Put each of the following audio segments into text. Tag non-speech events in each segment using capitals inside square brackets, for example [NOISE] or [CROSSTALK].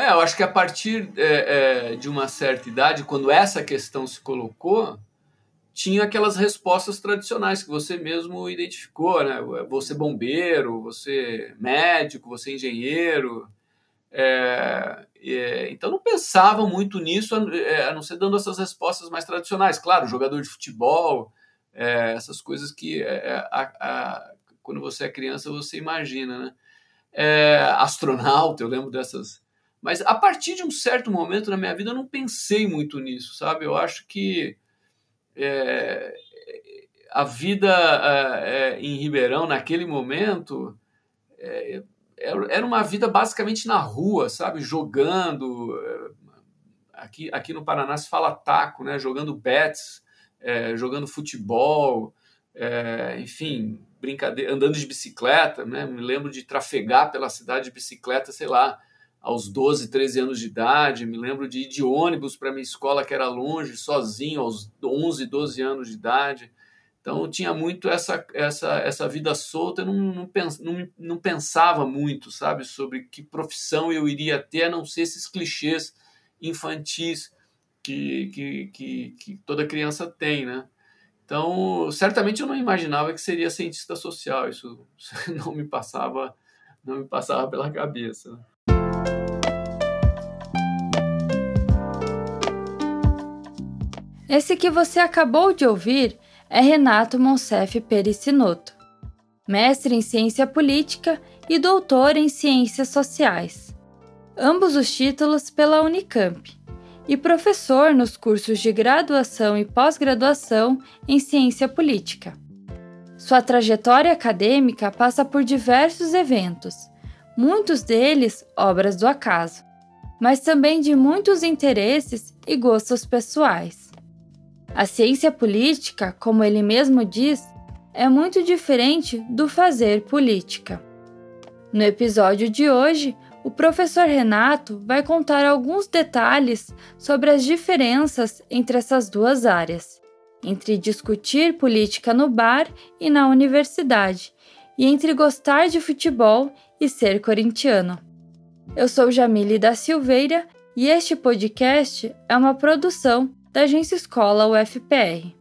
É, eu acho que a partir é, é, de uma certa idade, quando essa questão se colocou, tinha aquelas respostas tradicionais que você mesmo identificou, né? Você bombeiro, você médico, você engenheiro. É, é, então não pensava muito nisso, a, é, a, não ser dando essas respostas mais tradicionais. Claro, jogador de futebol, é, essas coisas que a, a, quando você é criança você imagina, né? astronauta, eu lembro dessas. Mas a partir de um certo momento na minha vida eu não pensei muito nisso, sabe? Eu acho que é, a vida é, em Ribeirão naquele momento é, era uma vida basicamente na rua, sabe, jogando. É, aqui, aqui no Paraná se fala taco, né? Jogando bets, é, jogando futebol, é, enfim, brincadeira, andando de bicicleta, né? Me lembro de trafegar pela cidade de bicicleta, sei lá, aos 12, 13 anos de idade. Me lembro de ir de ônibus para minha escola, que era longe, sozinho, aos 11, 12 anos de idade. Então tinha muito essa, essa, essa vida solta, eu não, não, não, não pensava muito, sabe, sobre que profissão eu iria ter, a não ser esses clichês infantis que, que, que, que toda criança tem, né? Então, certamente eu não imaginava que seria cientista social, isso [LAUGHS] não me passava, não me passava pela cabeça. Esse que você acabou de ouvir é Renato Monsef Pericinoto, mestre em ciência política e doutor em ciências sociais, ambos os títulos pela Unicamp, e professor nos cursos de graduação e pós-graduação em ciência política. Sua trajetória acadêmica passa por diversos eventos, muitos deles obras do acaso, mas também de muitos interesses e gostos pessoais. A ciência política, como ele mesmo diz, é muito diferente do fazer política. No episódio de hoje, o professor Renato vai contar alguns detalhes sobre as diferenças entre essas duas áreas, entre discutir política no bar e na universidade, e entre gostar de futebol e ser corintiano. Eu sou Jamile da Silveira e este podcast é uma produção da Agência Escola UFPR.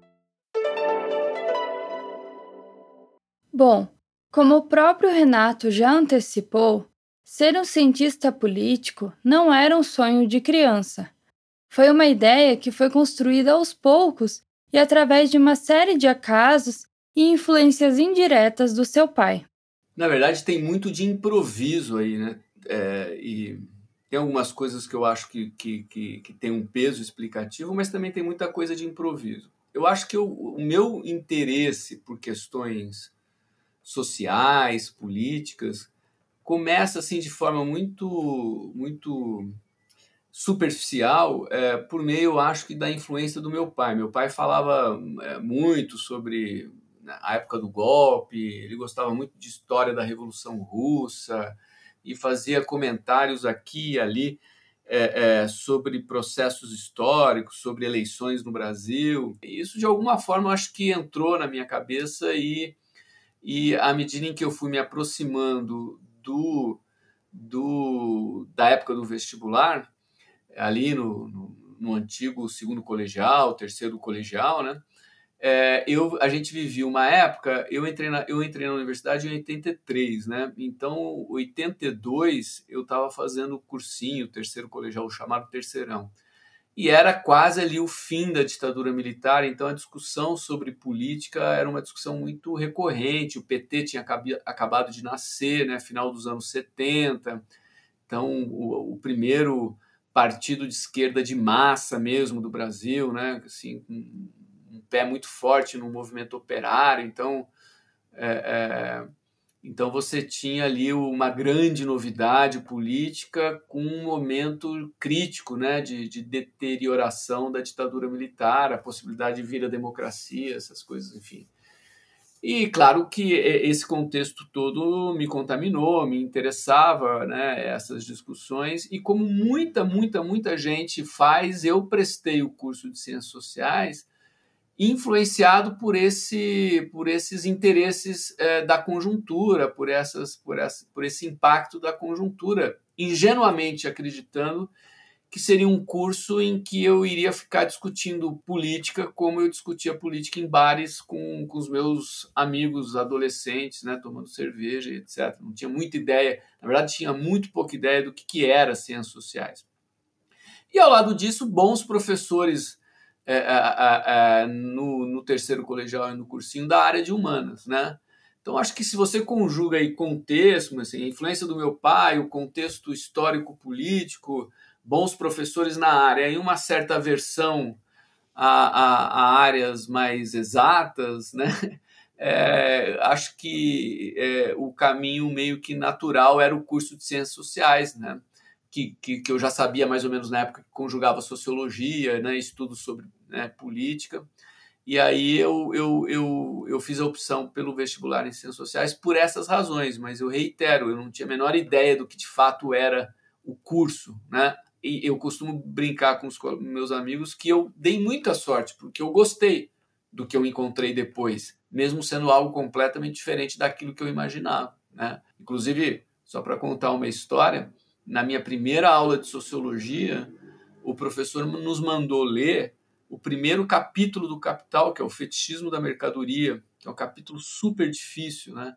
Bom, como o próprio Renato já antecipou, ser um cientista político não era um sonho de criança. Foi uma ideia que foi construída aos poucos e através de uma série de acasos e influências indiretas do seu pai. Na verdade, tem muito de improviso aí, né? É, e tem algumas coisas que eu acho que, que, que, que tem um peso explicativo, mas também tem muita coisa de improviso. Eu acho que eu, o meu interesse por questões sociais, políticas, começa assim de forma muito, muito superficial, é, por meio, acho que da influência do meu pai. Meu pai falava é, muito sobre né, a época do golpe, ele gostava muito de história da Revolução Russa, e fazia comentários aqui e ali é, é, sobre processos históricos, sobre eleições no Brasil. E isso, de alguma forma, acho que entrou na minha cabeça e, e à medida em que eu fui me aproximando do, do da época do vestibular, ali no, no, no antigo segundo colegial, terceiro colegial, né? É, eu, a gente vivia uma época, eu entrei, na, eu entrei na universidade em 83, né? Então, 82, eu estava fazendo cursinho, terceiro colegial, chamado terceirão. E era quase ali o fim da ditadura militar, então a discussão sobre política era uma discussão muito recorrente. O PT tinha acabado de nascer, né? Final dos anos 70. Então, o, o primeiro partido de esquerda de massa mesmo do Brasil, né? Assim, um pé muito forte no movimento operário, então é, é, então você tinha ali uma grande novidade política com um momento crítico né, de, de deterioração da ditadura militar, a possibilidade de vir a democracia, essas coisas, enfim. E claro que esse contexto todo me contaminou, me interessava, né, essas discussões, e como muita, muita, muita gente faz, eu prestei o curso de Ciências Sociais influenciado por, esse, por esses interesses é, da conjuntura, por, essas, por, essa, por esse impacto da conjuntura, ingenuamente acreditando que seria um curso em que eu iria ficar discutindo política como eu discutia política em bares com, com os meus amigos adolescentes, né, tomando cerveja, etc. Não tinha muita ideia, na verdade tinha muito pouca ideia do que, que era ciências sociais. E ao lado disso, bons professores é, é, é, no, no, terceiro colegial e no cursinho da área de humanas, né? Então acho que se você conjuga aí contexto, assim, a influência do meu pai, o contexto histórico político, bons professores na área e uma certa aversão a, a, a áreas mais exatas, né? [LAUGHS] É, acho que é, o caminho meio que natural era o curso de ciências sociais, né? Que, que, que, eu já sabia mais ou menos na época que conjugava sociologia, né? estudos sobre né, política. E aí eu, eu, eu, eu fiz a opção pelo vestibular em ciências sociais por essas razões, mas eu reitero, eu não tinha a menor ideia do que de fato era o curso, né? e eu costumo brincar com os meus amigos que eu dei muita sorte, porque eu gostei do que eu encontrei depois, mesmo sendo algo completamente diferente daquilo que eu imaginava. Né? Inclusive, só para contar uma história, na minha primeira aula de sociologia, o professor nos mandou ler o primeiro capítulo do Capital, que é o fetichismo da mercadoria, que é um capítulo super difícil, né?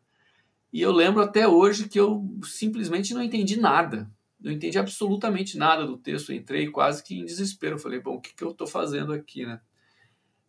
E eu lembro até hoje que eu simplesmente não entendi nada não entendi absolutamente nada do texto, entrei quase que em desespero. Falei, bom, o que, que eu estou fazendo aqui, né?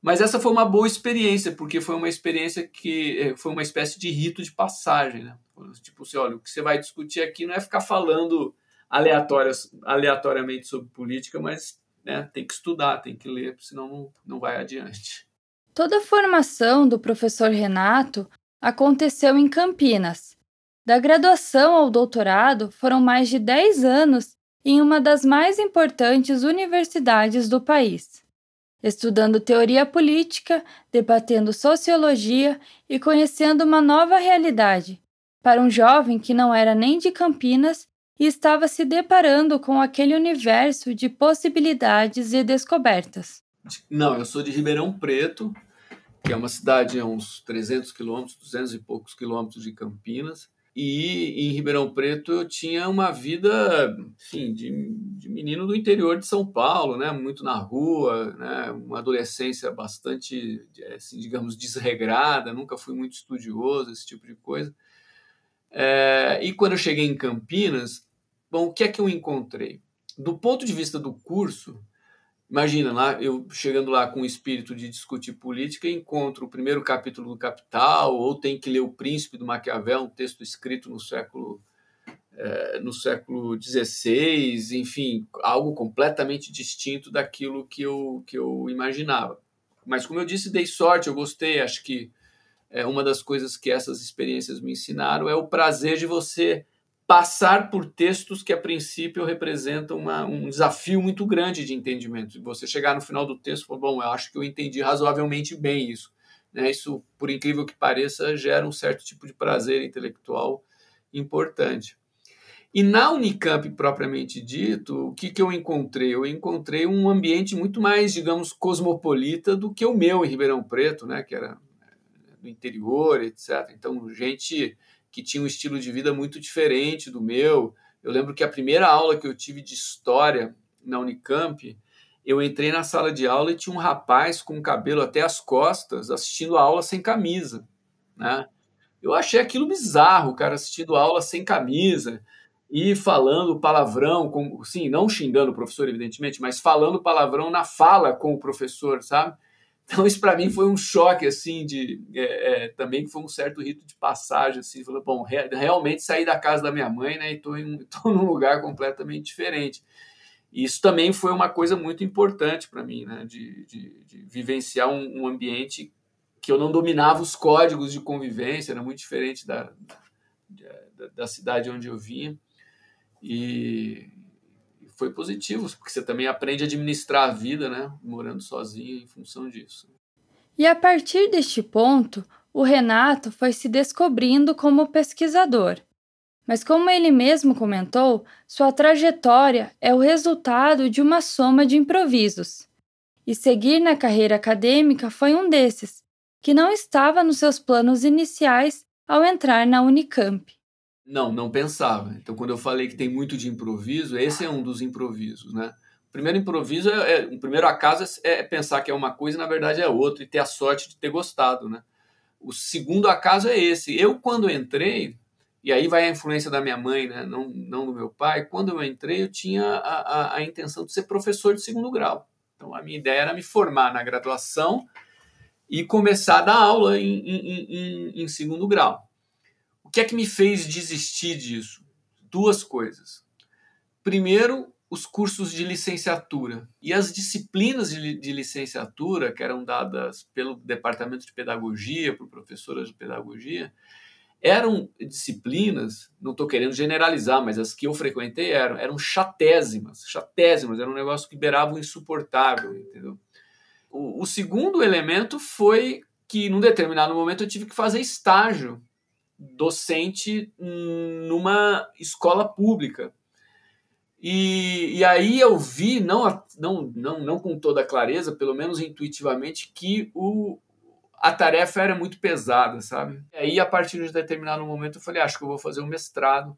Mas essa foi uma boa experiência, porque foi uma experiência que eh, foi uma espécie de rito de passagem, né? Tipo assim, olha, o que você vai discutir aqui não é ficar falando aleatórias, aleatoriamente sobre política, mas né, tem que estudar, tem que ler, senão não, não vai adiante. Toda a formação do professor Renato aconteceu em Campinas, da graduação ao doutorado foram mais de 10 anos em uma das mais importantes universidades do país, estudando teoria política, debatendo sociologia e conhecendo uma nova realidade. Para um jovem que não era nem de Campinas e estava se deparando com aquele universo de possibilidades e descobertas. Não, eu sou de Ribeirão Preto, que é uma cidade a uns 300 quilômetros, 200 e poucos quilômetros de Campinas. E em Ribeirão Preto eu tinha uma vida, enfim, de, de, menino do interior de São Paulo, né? Muito na rua, né? Uma adolescência bastante, assim, digamos, desregrada. Nunca fui muito estudioso, esse tipo de coisa. É, e quando eu cheguei em Campinas, bom, o que é que eu encontrei? Do ponto de vista do curso, Imagina lá, eu chegando lá com o espírito de discutir política, encontro o primeiro capítulo do Capital, ou tem que ler O Príncipe do Maquiavel, um texto escrito no século é, no século XVI, enfim, algo completamente distinto daquilo que eu, que eu imaginava. Mas, como eu disse, dei sorte, eu gostei. Acho que é, uma das coisas que essas experiências me ensinaram é o prazer de você passar por textos que a princípio representam uma, um desafio muito grande de entendimento. Você chegar no final do texto e falar, bom, eu acho que eu entendi razoavelmente bem isso. Né? Isso, por incrível que pareça, gera um certo tipo de prazer intelectual importante. E na Unicamp, propriamente dito, o que, que eu encontrei? Eu encontrei um ambiente muito mais, digamos, cosmopolita do que o meu em Ribeirão Preto, né? que era no interior, etc. Então, gente que tinha um estilo de vida muito diferente do meu. Eu lembro que a primeira aula que eu tive de história na Unicamp, eu entrei na sala de aula e tinha um rapaz com o cabelo até as costas assistindo a aula sem camisa, né? Eu achei aquilo bizarro, o cara assistindo a aula sem camisa e falando palavrão, com, sim, não xingando o professor, evidentemente, mas falando palavrão na fala com o professor, sabe? Então isso para mim foi um choque assim de é, é, também foi um certo rito de passagem assim, falou bom re, realmente saí da casa da minha mãe né e estou em [LAUGHS] tô num lugar completamente diferente. E isso também foi uma coisa muito importante para mim, né, de, de, de vivenciar um, um, ambiente que eu não dominava os códigos de convivência, era muito diferente da, da, da cidade onde eu vinha e foi positivo, porque você também aprende a administrar a vida, né? Morando sozinho em função disso. E a partir deste ponto, o Renato foi se descobrindo como pesquisador. Mas, como ele mesmo comentou, sua trajetória é o resultado de uma soma de improvisos. e seguir na carreira acadêmica foi um desses, que não estava nos seus planos iniciais ao entrar na Unicamp. Não, não pensava. Então, quando eu falei que tem muito de improviso, esse é um dos improvisos, né? O primeiro improviso, é, é, o primeiro acaso é, é pensar que é uma coisa e na verdade é outra e ter a sorte de ter gostado, né? O segundo acaso é esse. Eu, quando entrei, e aí vai a influência da minha mãe, né? não, não do meu pai, quando eu entrei, eu tinha a, a, a intenção de ser professor de segundo grau. Então, a minha ideia era me formar na graduação e começar a dar aula em, em, em, em segundo grau. Que é que me fez desistir disso? Duas coisas. Primeiro, os cursos de licenciatura e as disciplinas de, de, licenciatura que eram dadas pelo departamento de pedagogia, por professoras de pedagogia, eram disciplinas, não estou querendo generalizar, mas as que eu frequentei eram, eram chatésimas, chatésimas, era um negócio que beirava o insuportável, entendeu? O, o segundo elemento foi que, num determinado momento, eu tive que fazer estágio docente numa escola pública. E, e aí eu vi, não, não, não, não com toda clareza, pelo menos intuitivamente, que o, a tarefa era muito pesada, sabe? E aí, a partir de determinado momento, eu falei: acho que eu vou fazer um mestrado,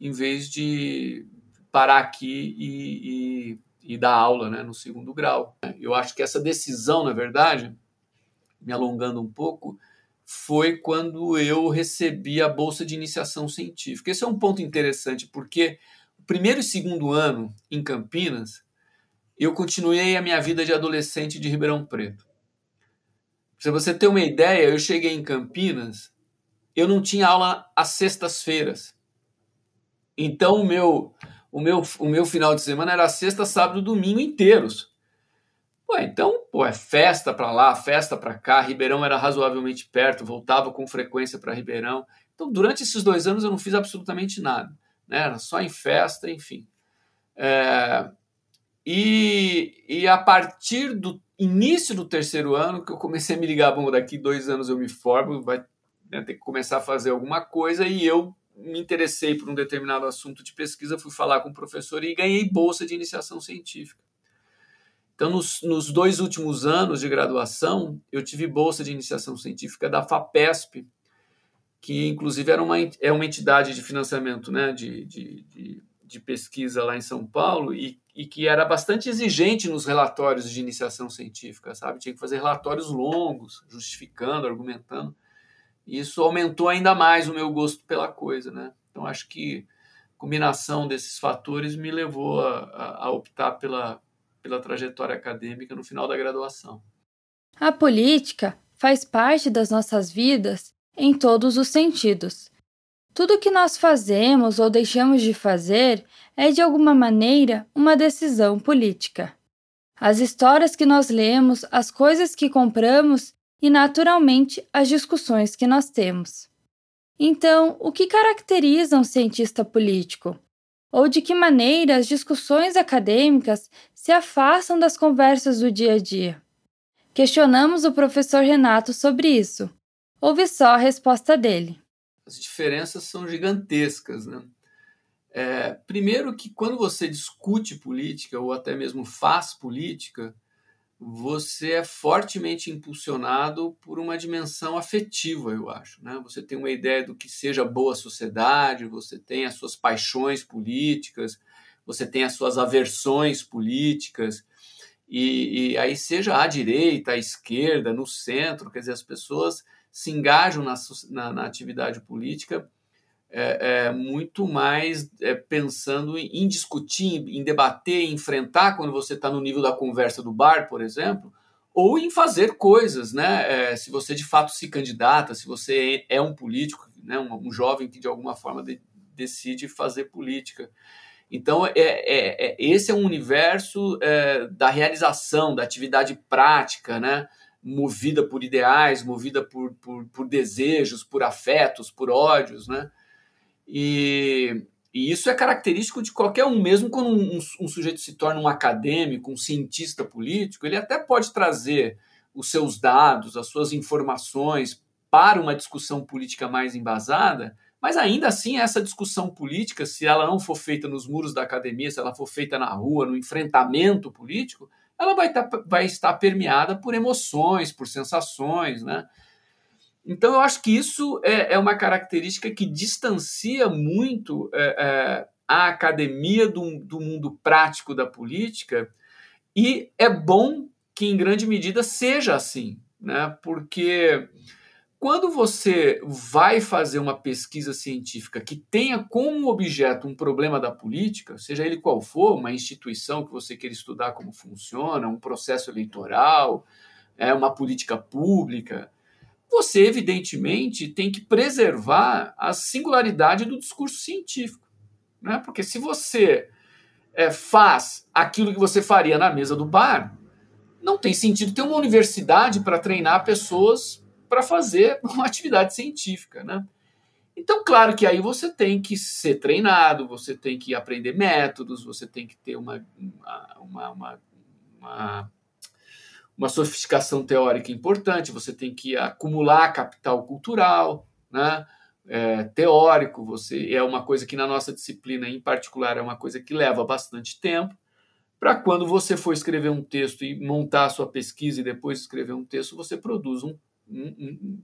em vez de parar aqui e, e, e dar aula né, no segundo grau. Eu acho que essa decisão, na verdade, me alongando um pouco, foi quando eu recebi a bolsa de iniciação científica. Esse é um ponto interessante, porque o primeiro e segundo ano em Campinas, eu continuei a minha vida de adolescente de Ribeirão Preto. Para você ter uma ideia, eu cheguei em Campinas, eu não tinha aula às sextas-feiras. Então o meu, o meu, o meu final de semana era sexta, sábado, domingo inteiros. Pô, então, pô, é festa para lá, festa para cá. Ribeirão era razoavelmente perto, voltava com frequência para Ribeirão. Então, durante esses dois anos eu não fiz absolutamente nada, né? Era só em festa, enfim. É... E, e a partir do início do terceiro ano que eu comecei a me ligar, bom, daqui dois anos eu me formo, vai né, ter que começar a fazer alguma coisa e eu me interessei por um determinado assunto de pesquisa, fui falar com o professor e ganhei bolsa de iniciação científica. Então, nos, nos, dois últimos anos de graduação, eu tive bolsa de iniciação científica da FAPESP, que inclusive era uma, é uma entidade de financiamento né, de, de, de, de pesquisa lá em São Paulo e, e, que era bastante exigente nos relatórios de iniciação científica, sabe? Tinha que fazer relatórios longos, justificando, argumentando. E isso aumentou ainda mais o meu gosto pela coisa, né? Então, acho que a combinação desses fatores me levou a, a, a optar pela pela trajetória acadêmica no final da graduação. A política faz parte das nossas vidas em todos os sentidos. Tudo que nós fazemos ou deixamos de fazer é, de alguma maneira, uma decisão política. As histórias que nós lemos, as coisas que compramos e, naturalmente, as discussões que nós temos. Então, o que caracteriza um cientista político? ou de que maneira as discussões acadêmicas se afastam das conversas do dia a dia. Questionamos o professor Renato sobre isso. Ouve só a resposta dele. As diferenças são gigantescas. Né? É, primeiro, que quando você discute política ou até mesmo faz política, você é fortemente impulsionado por uma dimensão afetiva, eu acho. Né? Você tem uma ideia do que seja boa sociedade, você tem as suas paixões políticas, você tem as suas aversões políticas, e, e aí, seja à direita, à esquerda, no centro, quer dizer, as pessoas se engajam na, na, na atividade política é, é, muito mais é, pensando em, em, discutir, em debater, em enfrentar quando você está no nível da conversa do bar, por exemplo, ou em fazer coisas, né? É, se você de fato se candidata, se você é um político, né? um, um jovem que de alguma forma de, decide fazer política. Então, é, é, é esse é um universo é, da realização, da atividade prática, né? movida por ideais, movida por, por, por desejos, por afetos, por ódios, né? E, e isso é característico de qualquer um, mesmo quando um, um, sujeito se torna um acadêmico, um cientista político, ele até pode trazer os seus dados, as suas informações para uma discussão política mais embasada, mas ainda assim essa discussão política, se ela não for feita nos muros da academia, se ela for feita na rua, no enfrentamento político, ela vai, tá, vai estar permeada por emoções, por sensações, né? Então, eu acho que isso é, é uma característica que distancia muito é, é, a academia do, do mundo prático da política, e é bom que, em grande medida, seja assim, né? porque quando você vai fazer uma pesquisa científica que tenha como objeto um problema da política, seja ele qual for, uma instituição que você queira estudar como funciona, um processo eleitoral, é uma política pública, você, evidentemente, tem que preservar a singularidade do discurso científico. Né? Porque se você é, faz aquilo que você faria na mesa do bar, não tem sentido ter uma universidade para treinar pessoas para fazer [LAUGHS] uma atividade científica. Né? Então, claro que aí você tem que ser treinado, você tem que aprender métodos, você tem que ter uma, uma, uma, uma uma sofisticação teórica importante, você tem que acumular capital cultural, né? É, teórico, você é uma coisa que na nossa disciplina em particular é uma coisa que leva bastante tempo. Para quando você for escrever um texto e montar a sua pesquisa e depois escrever um texto, você produz um,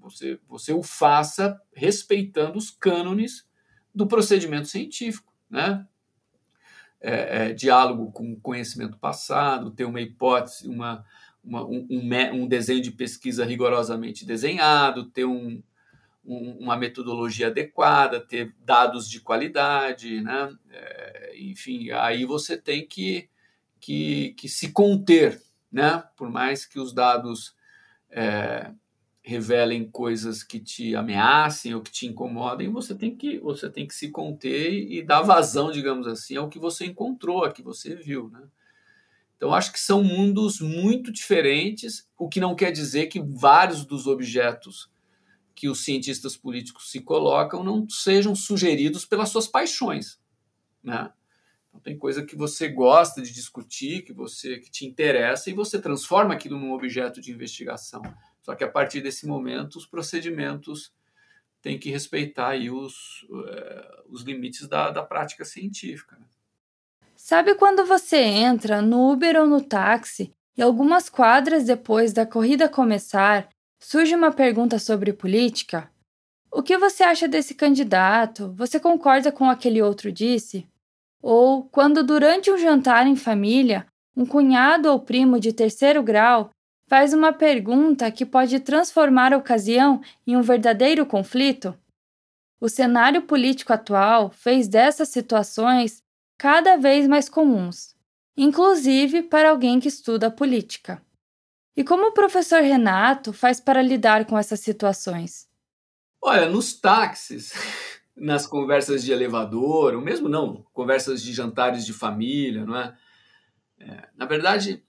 você, você o faça respeitando os cânones do procedimento científico, né? É, é, diálogo com conhecimento passado, ter uma hipótese, uma, uma, um, um, desenho de pesquisa rigorosamente desenhado, ter um, uma metodologia adequada, ter dados de qualidade, né? É, enfim, aí você tem que, que, que, se conter, né? Por mais que os dados é, revelem coisas que te ameacem ou que te incomodem, você tem que você tem que se conter e dar vazão, digamos assim, ao que você encontrou, ao que você viu, né? Então, acho que são mundos muito diferentes, o que não quer dizer que vários dos objetos que os cientistas políticos se colocam não sejam sugeridos pelas suas paixões. Né? Então, tem coisa que você gosta de discutir, que você que te interessa, e você transforma aquilo num objeto de investigação. Só que a partir desse momento, os procedimentos têm que respeitar aí os, uh, os limites da, da prática científica. Né? Sabe quando você entra no Uber ou no táxi e algumas quadras depois da corrida começar surge uma pergunta sobre política? O que você acha desse candidato? Você concorda com aquele outro disse? Ou quando durante um jantar em família, um cunhado ou primo de terceiro grau faz uma pergunta que pode transformar a ocasião em um verdadeiro conflito? O cenário político atual fez dessas situações cada vez mais comuns, inclusive para alguém que estuda política. E como o professor Renato faz para lidar com essas situações? Olha, nos táxis, [LAUGHS] nas conversas de elevador, ou mesmo não, conversas de jantares de família, não é? é na verdade,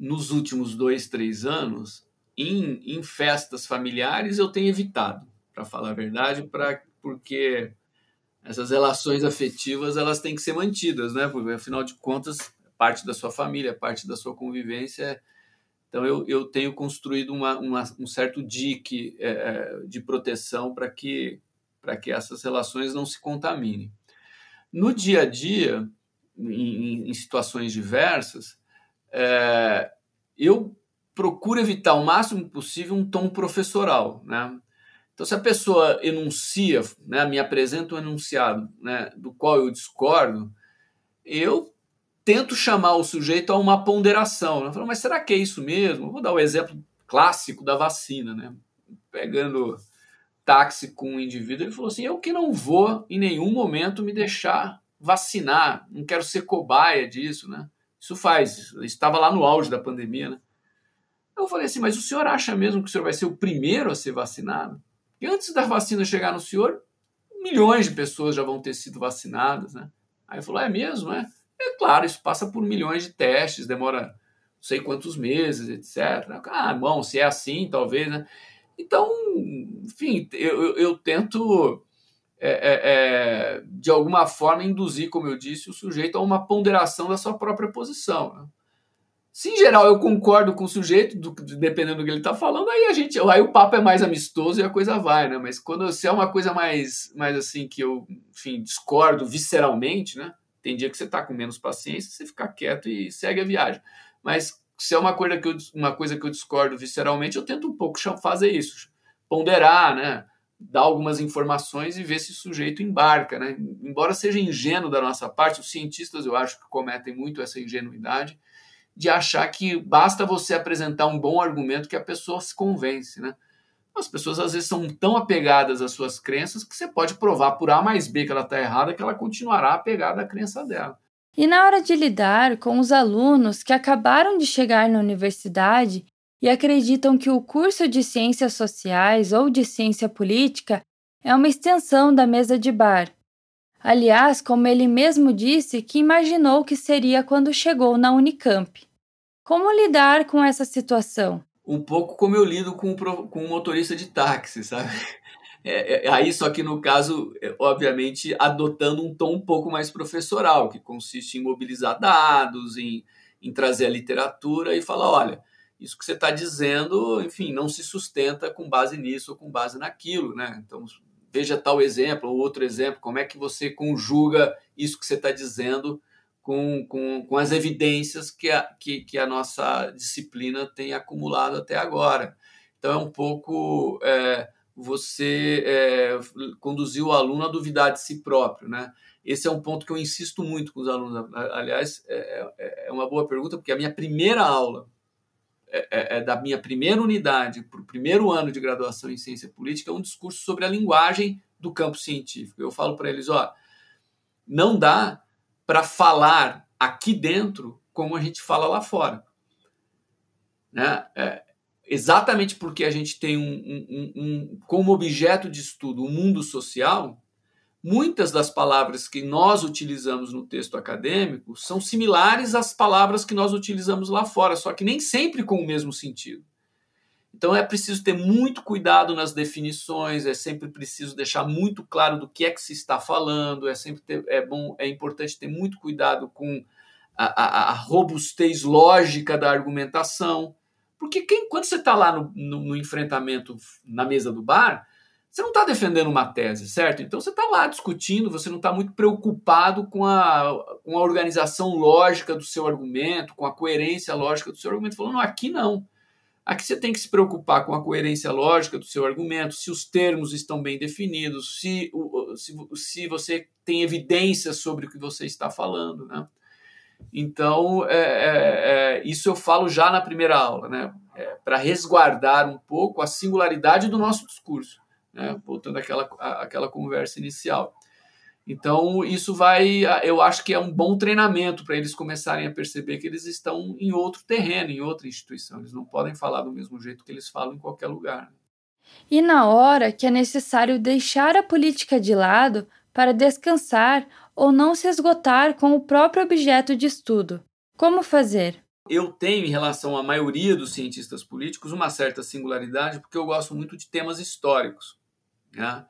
nos últimos dois, três anos, em, em festas familiares, eu tenho evitado, para falar a verdade, pra, porque essas relações afetivas elas têm que ser mantidas, né? Porque afinal de contas, parte da sua família, parte da sua convivência. Então eu, eu tenho construído uma, uma um certo dique é, é de proteção para que que essas relações não se contaminem. No dia a dia, em, em situações diversas, é, eu procuro evitar o máximo possível um tom professoral, né? Então, se a pessoa enuncia, né, me apresenta um enunciado né, do qual eu discordo, eu tento chamar o sujeito a uma ponderação. Eu falo, mas será que é isso mesmo? vou dar o exemplo clássico da vacina. Né? Pegando táxi com um indivíduo, ele falou assim: eu que não vou em nenhum momento me deixar vacinar, não quero ser cobaia disso. Né? Isso faz, estava lá no auge da pandemia. Né? Eu falei assim: mas o senhor acha mesmo que o senhor vai ser o primeiro a ser vacinado? E antes da vacina chegar no senhor, milhões de pessoas já vão ter sido vacinadas, né? Aí ele falou, é mesmo, é? É claro, isso passa por milhões de testes, demora não sei quantos meses, etc. Ah, bom, se é assim, talvez, né? Então, enfim, eu, eu, eu tento, é, é, é, de alguma forma, induzir, como eu disse, o sujeito a uma ponderação da sua própria posição. Né? Se em geral eu concordo com o sujeito, do, dependendo do que ele está falando, aí a gente, aí o papo é mais amistoso e a coisa vai, né? Mas quando se é uma coisa mais, mais assim que eu, enfim, discordo visceralmente, né? Tem dia que você está com menos paciência, você fica quieto e segue a viagem. Mas se é uma coisa que eu, uma coisa que eu discordo visceralmente, eu tento um pouco fazer isso, ponderar, né? Dar algumas informações e ver se o sujeito embarca. Né? Embora seja ingênuo da nossa parte, os cientistas eu acho que cometem muito essa ingenuidade de achar que basta você apresentar um bom argumento que a pessoa se convence. Né? As pessoas às vezes são tão apegadas às suas crenças que você pode provar por A mais B que ela está errada, que ela continuará apegada à crença dela. E na hora de lidar com os alunos que acabaram de chegar na universidade e acreditam que o curso de Ciências Sociais ou de Ciência Política é uma extensão da mesa de bar. Aliás, como ele mesmo disse que imaginou que seria quando chegou na Unicamp. Como lidar com essa situação? Um pouco como eu lido com, com um motorista de táxi, sabe? [LAUGHS] É, é, aí, só que no caso, é, obviamente, adotando um tom um pouco mais professoral, que consiste em mobilizar dados, em, em trazer a literatura e falar: olha, isso que você está dizendo, enfim, não se sustenta com base nisso ou com base naquilo, né? Então, veja tal exemplo ou outro exemplo, como é que você conjuga isso que você está dizendo com, com, com as evidências que a, que, que a nossa disciplina tem acumulado até agora. Então, é um pouco é, você é, conduzir o aluno a duvidar de si próprio, né? Esse é um ponto que eu insisto muito com os alunos. Aliás, é, é, é uma boa pergunta, porque a minha primeira aula é, é, é, da minha primeira unidade para o primeiro ano de graduação em ciência política é um discurso sobre a linguagem do campo científico. Eu falo para eles, ó, não dá para falar aqui dentro como a gente fala lá fora. Né? É, exatamente porque a gente tem um, um, um, como objeto de estudo o um mundo social, muitas das palavras que nós utilizamos no texto acadêmico são similares às palavras que nós utilizamos lá fora, só que nem sempre com o mesmo sentido. Então é preciso ter muito cuidado nas definições, é sempre preciso deixar muito claro do que é que se está falando, é sempre ter, é bom, é importante ter muito cuidado com a, a, a robustez lógica da argumentação, porque quem, quando você está lá no, no, no enfrentamento na mesa do bar, você não está defendendo uma tese, certo? Então você está lá discutindo, você não está muito preocupado com a, com a organização lógica do seu argumento, com a coerência lógica do seu argumento. Falando, aqui não. Aqui você tem que se preocupar com a coerência lógica do seu argumento, se os termos estão bem definidos, se, se, se você tem evidências sobre o que você está falando, né? Então, é, é, é, isso eu falo já na primeira aula, né? É, para resguardar um pouco a singularidade do nosso discurso né? voltando àquela, àquela conversa inicial. Então, isso vai, eu acho que é um bom treinamento para eles começarem a perceber que eles estão em outro terreno, em outra instituição. Eles não podem falar do mesmo jeito que eles falam em qualquer lugar. E na hora que é necessário deixar a política de lado para descansar ou não se esgotar com o próprio objeto de estudo, como fazer? Eu tenho, em relação à maioria dos cientistas políticos, uma certa singularidade, porque eu gosto muito de temas históricos. Né?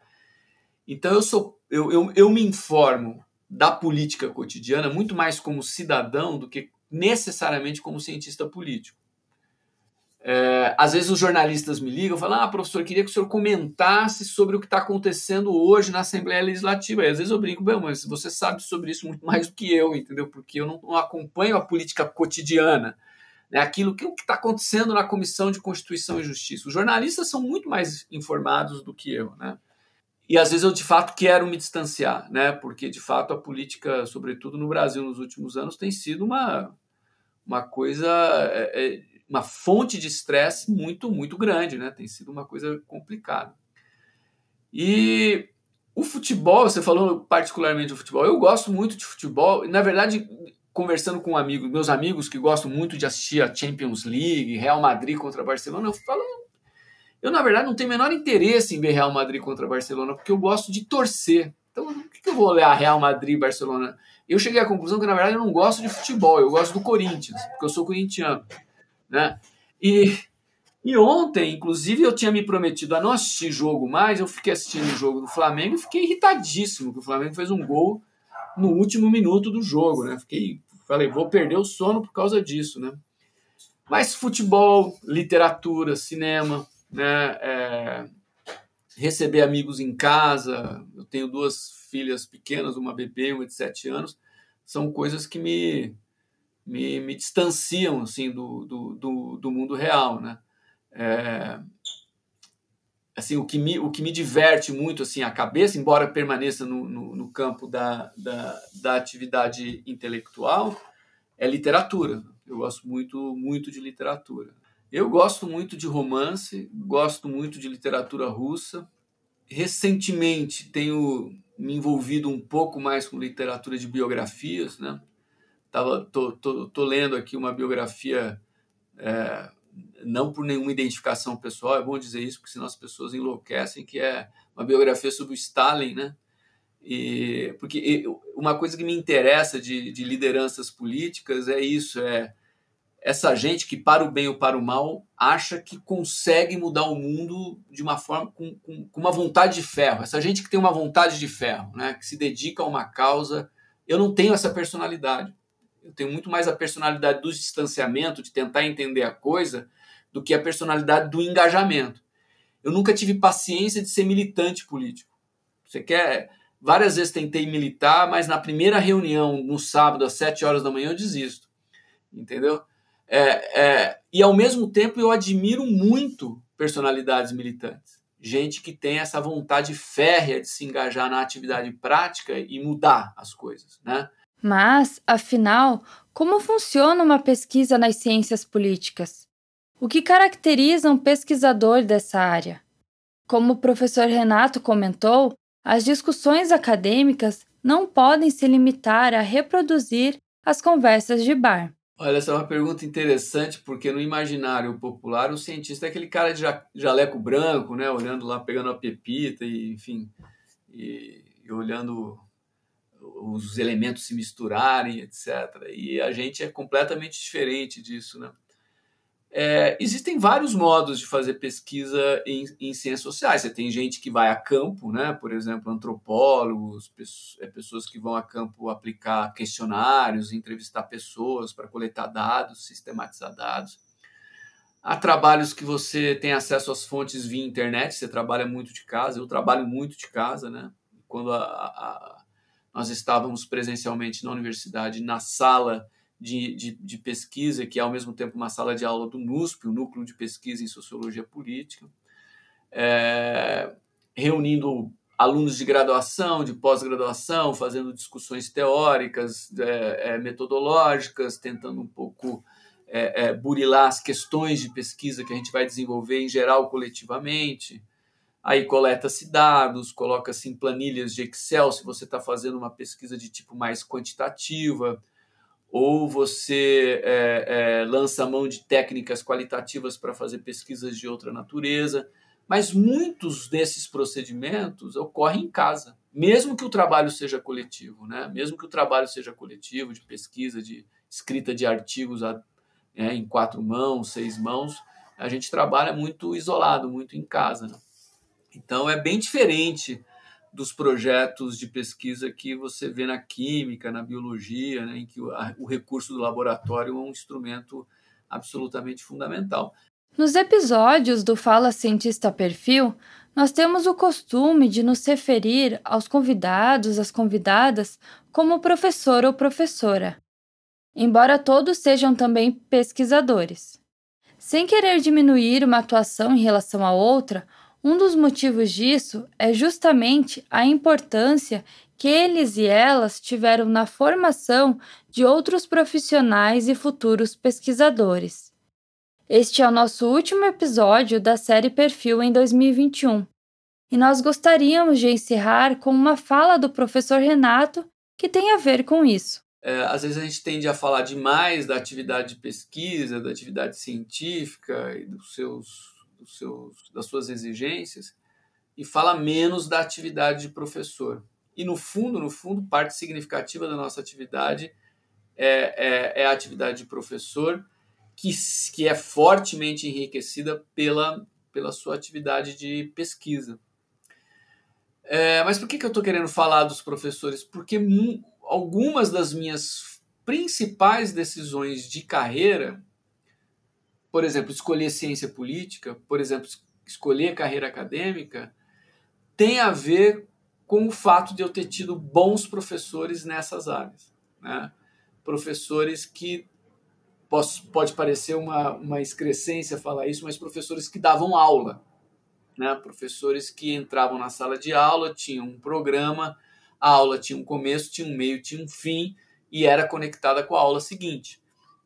Então eu sou eu, eu, eu me informo da política cotidiana muito mais como cidadão do que necessariamente como cientista político. É, às vezes os jornalistas me ligam e falam: Ah, professor, queria que o senhor comentasse sobre o que está acontecendo hoje na Assembleia Legislativa. E às vezes eu brinco, bem, mas você sabe sobre isso muito mais do que eu, entendeu? Porque eu não, não acompanho a política cotidiana né, aquilo que está acontecendo na Comissão de Constituição e Justiça. Os jornalistas são muito mais informados do que eu, né? E às vezes eu de fato quero me distanciar, né? Porque de fato a política, sobretudo no Brasil nos últimos anos, tem sido uma uma coisa, é, é, uma fonte de estresse muito muito grande, né? Tem sido uma coisa complicada. E o futebol, você falou particularmente do futebol. Eu gosto muito de futebol. Na verdade, conversando com amigos, meus amigos que gostam muito de assistir a Champions League, Real Madrid contra Barcelona, eu falo, eu na verdade não tenho o menor interesse em ver Real Madrid contra Barcelona, porque eu gosto de torcer. Então, por que eu vou olhar Real Madrid Barcelona? Eu cheguei à conclusão que na verdade eu não gosto de futebol, eu gosto do Corinthians, porque eu sou corintiano, né? E e ontem, inclusive, eu tinha me prometido a não assistir jogo mais, eu fiquei assistindo o jogo do Flamengo e fiquei irritadíssimo, que o Flamengo fez um gol no último minuto do jogo, né? Fiquei, falei, vou perder o sono por causa disso, né? Mas futebol, literatura, cinema, né? É, receber amigos em casa. Eu tenho duas filhas pequenas, uma bebê, uma de sete anos. são coisas que me, me, me distanciam assim, do, do, do, do mundo real. Né? É, assim, o que me, o que me diverte muito assim a cabeça, embora permaneça no, no, no campo da, da, da, atividade intelectual, é literatura. Eu gosto muito, muito de literatura. Eu gosto muito de romance, gosto muito de literatura russa. Recentemente tenho me envolvido um pouco mais com literatura de biografias, né? Tava, tô, tô, tô lendo aqui uma biografia é, não por nenhuma identificação pessoal, é bom dizer isso, porque senão as pessoas enlouquecem, que é uma biografia sobre o Stalin, né? E, porque uma coisa que me interessa de, de lideranças políticas é isso, é essa gente que, para o bem ou para o mal, acha que consegue mudar o mundo de uma forma, com, com, com uma vontade de ferro. Essa gente que tem uma vontade de ferro, né? que se dedica a uma causa. Eu não tenho essa personalidade. Eu tenho muito mais a personalidade do distanciamento, de tentar entender a coisa, do que a personalidade do engajamento. Eu nunca tive paciência de ser militante político. Você quer. Várias vezes tentei militar, mas na primeira reunião, no sábado, às sete horas da manhã, eu desisto. Entendeu? É, é, e ao mesmo tempo eu admiro muito personalidades militantes. Gente que tem essa vontade férrea de se engajar na atividade prática e mudar as coisas, né? Mas, afinal, como funciona uma pesquisa nas ciências políticas? O que caracteriza um pesquisador dessa área? Como o professor Renato comentou, as discussões acadêmicas não podem se limitar a reproduzir as conversas de bar. Olha, essa é uma pergunta interessante, porque no imaginário popular o cientista é aquele cara de jaleco branco, né, olhando lá, pegando a pepita e, enfim, e, e olhando os elementos se misturarem, etc. E a gente é completamente diferente disso, né? É, existem vários modos de fazer pesquisa em, em, ciências sociais. Você tem gente que vai a campo, né? por exemplo, antropólogos, é, pessoas que vão a campo aplicar questionários, entrevistar pessoas para coletar dados, sistematizar dados. Há trabalhos que você tem acesso às fontes via internet, você trabalha muito de casa, eu trabalho muito de casa. Né? Quando a, a, nós estávamos presencialmente na universidade, na sala de, de, de, pesquisa, que é ao mesmo tempo uma sala de aula do NUSP, o Núcleo de Pesquisa em Sociologia Política, é, reunindo alunos de graduação, de pós-graduação, fazendo discussões teóricas, é, é, metodológicas, tentando um pouco é, é, burilar as questões de pesquisa que a gente vai desenvolver em geral coletivamente. Aí coleta-se dados, coloca-se em planilhas de Excel se você está fazendo uma pesquisa de tipo mais quantitativa ou você é, é, lança mão de técnicas qualitativas para fazer pesquisas de outra natureza. Mas muitos desses procedimentos ocorrem em casa, mesmo que o trabalho seja coletivo, né? mesmo que o trabalho seja coletivo, de pesquisa, de escrita de artigos é, em quatro mãos, seis mãos, a gente trabalha muito isolado, muito em casa. Né? Então é bem diferente dos projetos de pesquisa que você vê na química, na biologia, né, em que o, a, o recurso do laboratório é um instrumento absolutamente fundamental. Nos episódios do Fala Cientista Perfil, nós temos o costume de nos referir aos convidados, às convidadas, como professor ou professora, embora todos sejam também pesquisadores. Sem querer diminuir uma atuação em relação à outra, um dos motivos disso é justamente a importância que eles e elas tiveram na formação de outros profissionais e futuros pesquisadores. Este é o nosso último episódio da série Perfil em 2021 e nós gostaríamos de encerrar com uma fala do professor Renato que tem a ver com isso. É, às vezes a gente tende a falar demais da atividade de pesquisa, da atividade científica e dos seus dos seus, das suas exigências e fala menos da atividade de professor. E no fundo, no fundo, parte significativa da nossa atividade é, é, é a atividade de professor, que, que é fortemente enriquecida pela, pela sua atividade de pesquisa. É, mas por que, que eu estou querendo falar dos professores? Porque algumas das minhas principais decisões de carreira por exemplo, escolher ciência política, por exemplo, escolher carreira acadêmica, tem a ver com o fato de eu ter tido bons professores nessas áreas. Né? Professores que pode parecer uma, uma excrescência falar isso, mas professores que davam aula, né? professores que entravam na sala de aula, tinham um programa, a aula tinha um começo, tinha um meio, tinha um fim e era conectada com a aula seguinte.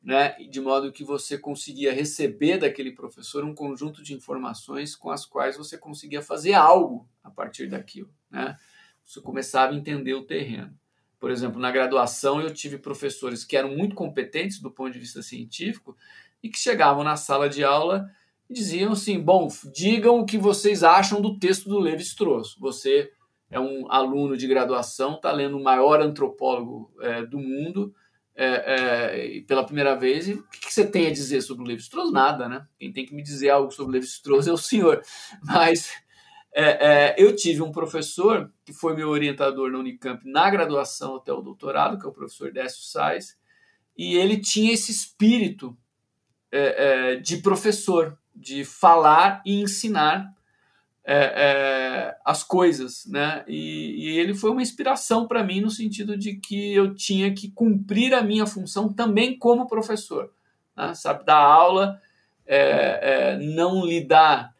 Né? De modo que você conseguia receber daquele professor um conjunto de informações com as quais você conseguia fazer algo a partir daquilo. Né? Você começava a entender o terreno. Por exemplo, na graduação eu tive professores que eram muito competentes do ponto de vista científico e que chegavam na sala de aula e diziam assim: bom, digam o que vocês acham do texto do Levi-Strauss. Você é um aluno de graduação, está lendo o maior antropólogo é, do mundo é, é, pela primeira vez. E o que, que, você tem a dizer sobre o Levi-Strauss? Nada, né? Quem tem que me dizer algo sobre o Levi-Strauss é o senhor. [LAUGHS] Mas é, é, eu tive um professor que foi meu orientador na Unicamp na graduação até o doutorado, que é o professor Décio Sais, e ele tinha esse espírito é, de professor, de falar e ensinar é, é, as coisas, né? E, e, ele foi uma inspiração para mim no sentido de que eu tinha que cumprir a minha função também como professor, né? sabe, dar aula, não lidar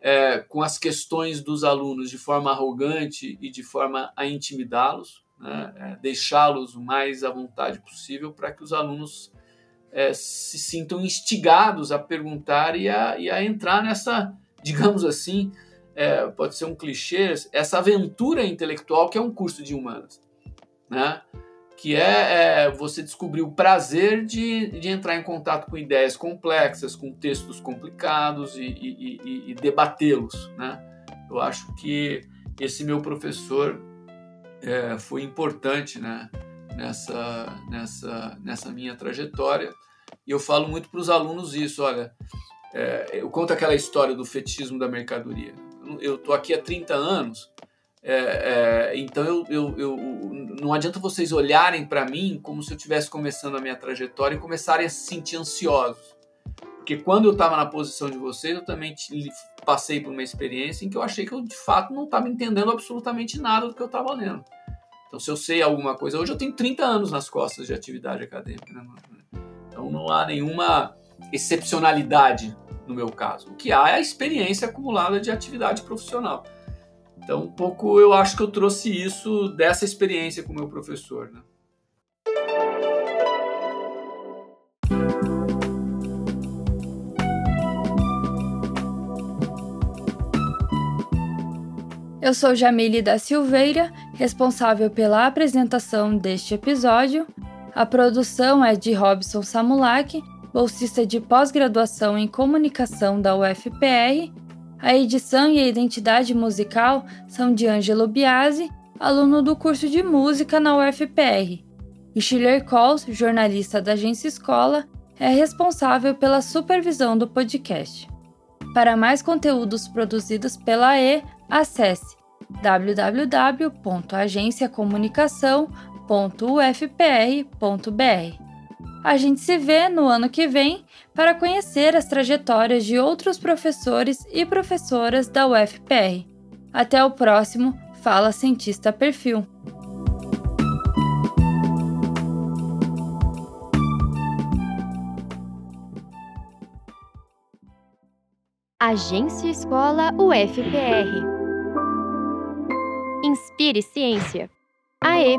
é, com as questões dos alunos de forma arrogante e de forma a intimidá-los, né? é, deixá-los o mais à vontade possível para que os alunos é, se sintam instigados a perguntar e a, e a entrar nessa, digamos assim, é, pode ser um clichê, essa aventura intelectual que é um curso de humanas. Né? que é, é, você descobrir o prazer de, de entrar em contato com ideias complexas, com textos complicados e, e, e, e debatê-los. Né? Eu acho que esse meu professor é, foi importante né, nessa, nessa, nessa minha trajetória. E eu falo muito para os alunos isso, olha, é, eu conto aquela história do fetismo da mercadoria. Eu estou aqui há 30 anos é, é, então eu, eu, eu, não adianta vocês olharem para mim como se eu estivesse começando a minha trajetória e começarem a se sentir ansiosos. Porque quando eu estava na posição de vocês, eu também passei por uma experiência em que eu achei que eu de fato não estava entendendo absolutamente nada do que eu estava lendo. Então, se eu sei alguma coisa, hoje eu tenho 30 anos nas costas de atividade acadêmica. Né? Então, não há nenhuma excepcionalidade no meu caso. O que há é a experiência acumulada de atividade profissional. Então, um pouco eu acho que eu trouxe isso dessa experiência com o meu professor. Né? Eu sou Jamile da Silveira, responsável pela apresentação deste episódio. A produção é de Robson Samulak, bolsista de pós-graduação em comunicação da UFPR a edição e a identidade musical são de Angelo Biasi, aluno do curso de música na UFPR. E Schiller Coles, jornalista da agência Escola, é responsável pela supervisão do podcast. Para mais conteúdos produzidos pela E, acesse www.agenciacomunicação.ufpr.br. A gente se vê no ano que vem para conhecer as trajetórias de outros professores e professoras da UFPR. Até o próximo Fala Cientista Perfil. Agência Escola UFPR. Inspire Ciência. AE